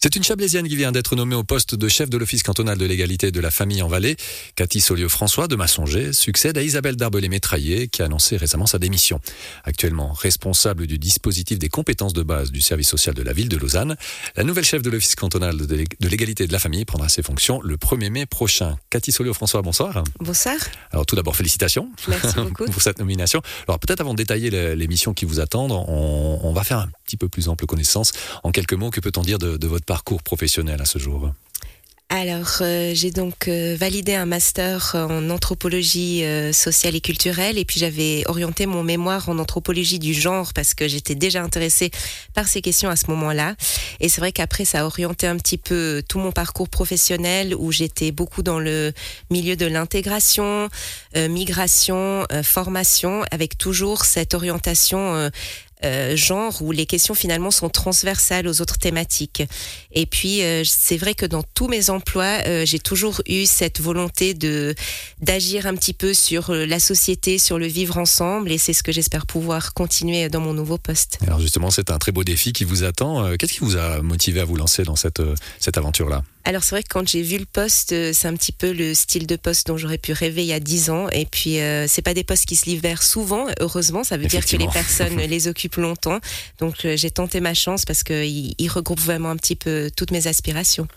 C'est une Chablaisienne qui vient d'être nommée au poste de chef de l'Office cantonal de l'égalité de la famille en Valais. Cathy Solieu-François de Massonger succède à Isabelle Darbelé-Métraillé qui a annoncé récemment sa démission. Actuellement responsable du dispositif des compétences de base du service social de la ville de Lausanne, la nouvelle chef de l'Office cantonal de l'égalité de la famille prendra ses fonctions le 1er mai prochain. Cathy Solieu-François, bonsoir. Bonsoir. Alors tout d'abord, félicitations Merci beaucoup. pour cette nomination. Alors peut-être avant de détailler les missions qui vous attendent, on, on va faire un petit peu plus ample connaissance. En quelques mots, que peut-on dire de, de votre parcours professionnel à ce jour alors, euh, j'ai donc euh, validé un master en anthropologie euh, sociale et culturelle, et puis j'avais orienté mon mémoire en anthropologie du genre parce que j'étais déjà intéressée par ces questions à ce moment-là. Et c'est vrai qu'après, ça a orienté un petit peu tout mon parcours professionnel où j'étais beaucoup dans le milieu de l'intégration, migration, formation, avec toujours cette orientation euh, genre où les questions finalement sont transversales aux autres thématiques. Et puis euh, c'est vrai que dans tous mes emplois, euh, j'ai toujours eu cette volonté de d'agir un petit peu sur la société, sur le vivre ensemble, et c'est ce que j'espère pouvoir continuer dans mon nouveau poste. Alors justement, c'est un très beau défi qui vous attend. Qu'est-ce qui vous a motivé à vous lancer dans cette cette aventure-là? Alors c'est vrai que quand j'ai vu le poste, c'est un petit peu le style de poste dont j'aurais pu rêver il y a dix ans. Et puis euh, c'est pas des postes qui se libèrent souvent. Heureusement, ça veut dire que les personnes les occupent longtemps. Donc euh, j'ai tenté ma chance parce qu'il il regroupe vraiment un petit peu toutes mes aspirations.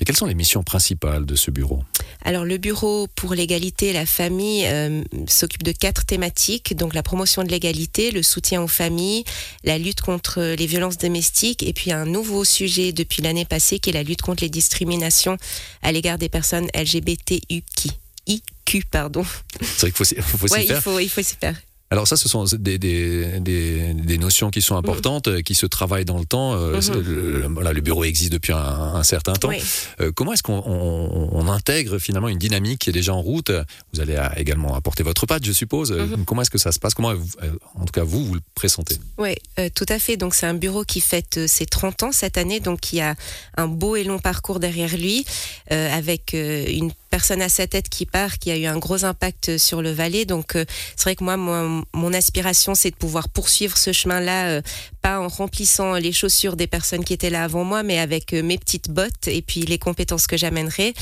Et quelles sont les missions principales de ce bureau? Alors le bureau pour l'égalité et la famille euh, s'occupe de quatre thématiques, donc la promotion de l'égalité, le soutien aux familles, la lutte contre les violences domestiques et puis un nouveau sujet depuis l'année passée qui est la lutte contre les discriminations à l'égard des personnes LGBTQ. IQ, pardon. C'est vrai qu'il faut, faut, ouais, faire. Il faut, il faut s'y faire. Alors ça, ce sont des, des, des, des notions qui sont importantes, mmh. qui se travaillent dans le temps. Mmh. Le, voilà, le bureau existe depuis un, un certain temps. Oui. Euh, comment est-ce qu'on on, on intègre finalement une dynamique qui est déjà en route? Vous allez également apporter votre patte, je suppose. Mmh. Comment est-ce que ça se passe? Comment, en tout cas, vous, vous le pressentez Oui, euh, tout à fait. Donc c'est un bureau qui fête ses 30 ans cette année, donc qui a un beau et long parcours derrière lui, euh, avec une personne à sa tête qui part, qui a eu un gros impact sur le Valais. Donc c'est vrai que moi, mon aspiration, c'est de pouvoir poursuivre ce chemin-là, euh, en remplissant les chaussures des personnes qui étaient là avant moi, mais avec euh, mes petites bottes et puis les compétences que j'amènerai.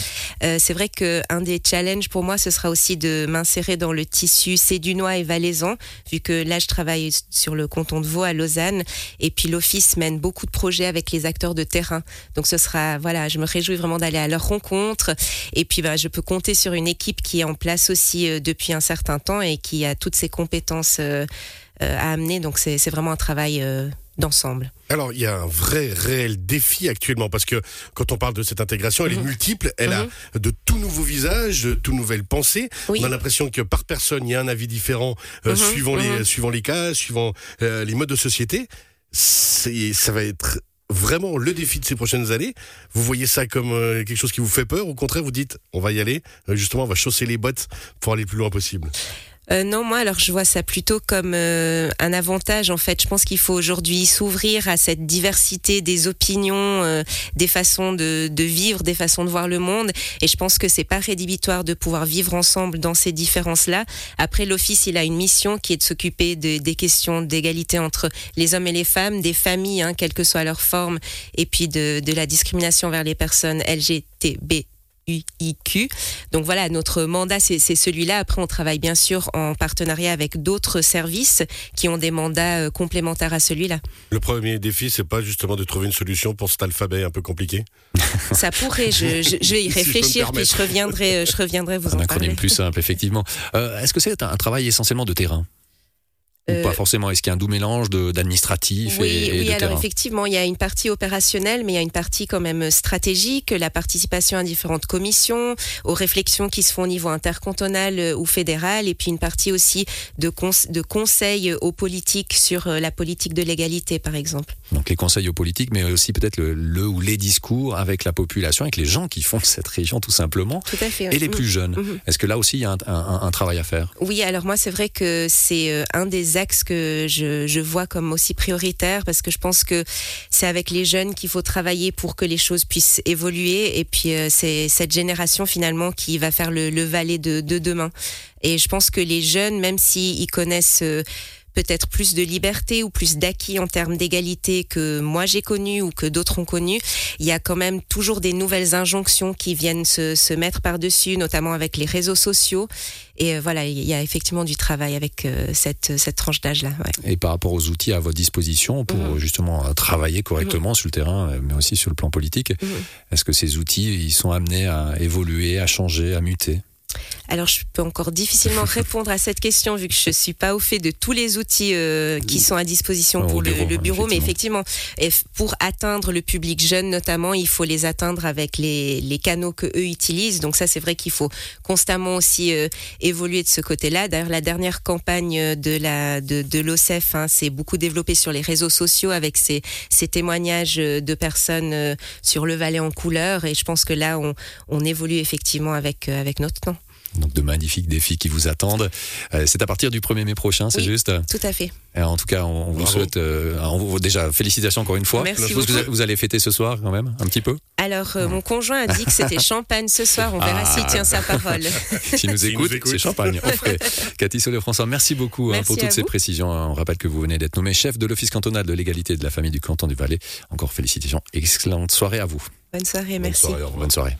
Euh, c'est vrai que un des challenges pour moi, ce sera aussi de m'insérer dans le tissu sédunois et valaisan, vu que là, je travaille sur le canton de Vaud à Lausanne, et puis l'office mène beaucoup de projets avec les acteurs de terrain. Donc ce sera, voilà, je me réjouis vraiment d'aller à leur rencontre, et puis bah, je peux compter sur une équipe qui est en place aussi depuis un certain temps et qui a toutes ces compétences euh, à amener. Donc c'est vraiment un travail euh, d'ensemble. Alors, il y a un vrai, réel défi actuellement, parce que quand on parle de cette intégration, elle est Mhm. multiple, elle Mhm. a de tout nouveaux visages, de tout nouvelles pensées. Oui. On a l'impression que par personne, il y a un avis différent, euh, Mhm, suivant, les, mhm. suivant les cas, suivant euh, les modes de société. Ça va être vraiment le défi de ces prochaines années. Vous voyez ça comme euh, quelque chose qui vous fait peur, au contraire, vous dites, on va y aller, Euh, justement, on va chausser les bottes pour aller le plus loin possible? Euh, non, moi, alors je vois ça plutôt comme euh, un avantage. En fait, je pense qu'il faut aujourd'hui s'ouvrir à cette diversité des opinions, euh, des façons de, de vivre, des façons de voir le monde. Et je pense que c'est pas rédhibitoire de pouvoir vivre ensemble dans ces différences-là. Après, l'office, il a une mission qui est de s'occuper de- des questions d'égalité entre les hommes et les femmes, des familles, hein, quelle que soit leur forme, et puis de, de la discrimination vers les personnes LGTB. UIQ. Donc voilà, notre mandat, c'est c'est celui-là. Après, on travaille bien sûr en partenariat avec d'autres services qui ont des mandats euh, complémentaires à celui-là. Le premier défi, c'est pas justement de trouver une solution pour cet alphabet un peu compliqué? Ça pourrait, je, je- je vais y Si je réfléchir, puis je reviendrai, euh, je reviendrai vous Un en acronyme parler. plus simple, effectivement. Euh, Est-ce que c'est un, un travail essentiellement de terrain? Ou Euh, pas forcément Est-ce qu'il y a un doux mélange d'administratif Oui, et, et oui de alors terrain effectivement, il y a une partie opérationnelle, mais il y a une partie quand même stratégique, la participation à différentes commissions, aux réflexions qui se font au niveau intercantonal euh, ou fédéral, et puis une partie aussi de, de conseils aux politiques sur euh, la politique de l'égalité, par exemple. Donc les conseils aux politiques, mais aussi peut-être le, le ou les discours avec la population, avec les gens qui font cette région tout simplement, Tout à fait. et les plus jeunes. Mhm. Est-ce que là aussi il y a un, un- un travail à faire? Oui, alors moi c'est vrai que c'est un des que je, vois comme aussi prioritaire parce que je pense que c'est avec les jeunes qu'il faut travailler pour que les choses puissent évoluer et puis euh, c'est cette génération finalement qui va faire le, le valet de, de demain. Et je pense que les jeunes, même s'ils connaissent euh, peut-être plus de liberté ou plus d'acquis en termes d'égalité que moi j'ai connu ou que d'autres ont connu, il y a quand même toujours des nouvelles injonctions qui viennent se, se mettre par-dessus, notamment avec les réseaux sociaux. Et euh, voilà, il y a effectivement du travail avec euh, cette, cette tranche d'âge-là. Ouais. Et par rapport aux outils à votre disposition pour Mhm. justement travailler correctement sur le terrain, euh, mais aussi sur le plan politique, Mhm. est-ce que ces outils ils sont amenés à évoluer, à changer, à muter? Alors, je peux encore difficilement répondre à cette question vu que je suis pas au fait de tous les outils euh, qui sont à disposition pour le- bureau, le, bureau, mais effectivement. pour atteindre le public jeune notamment, il faut les atteindre avec les, les canaux que eux utilisent. Donc ça, c'est vrai qu'il faut constamment aussi euh, évoluer de ce côté-là. D'ailleurs, la dernière campagne de la de, de l'OCEF hein, s'est beaucoup développée sur les réseaux sociaux avec ces, ces témoignages de personnes euh, sur le Valais en couleur. Et je pense que là, on, on évolue effectivement avec euh, avec notre temps. Donc de magnifiques défis qui vous attendent. Euh, C'est à partir du 1er mai prochain, c'est Oui. juste Tout à fait. Et En tout cas, on, on vous souhaite euh, on vous- déjà félicitations encore une fois. Merci Je suppose que vous, allez fêter ce soir quand même, un petit peu? Alors, euh, mon conjoint a dit que c'était champagne ce soir. On verra Ah. s'il tient sa parole. S'il nous écoute, c'est champagne. On ferait. Cathy Solé-François, merci beaucoup hein, pour toutes ces précisions. On rappelle que vous venez d'être nommé chef de l'Office cantonal de l'égalité de la famille du canton du Valais. Encore félicitations. Excellente soirée à vous. Bonne soirée, Bonne merci. soirée. Bonne soirée.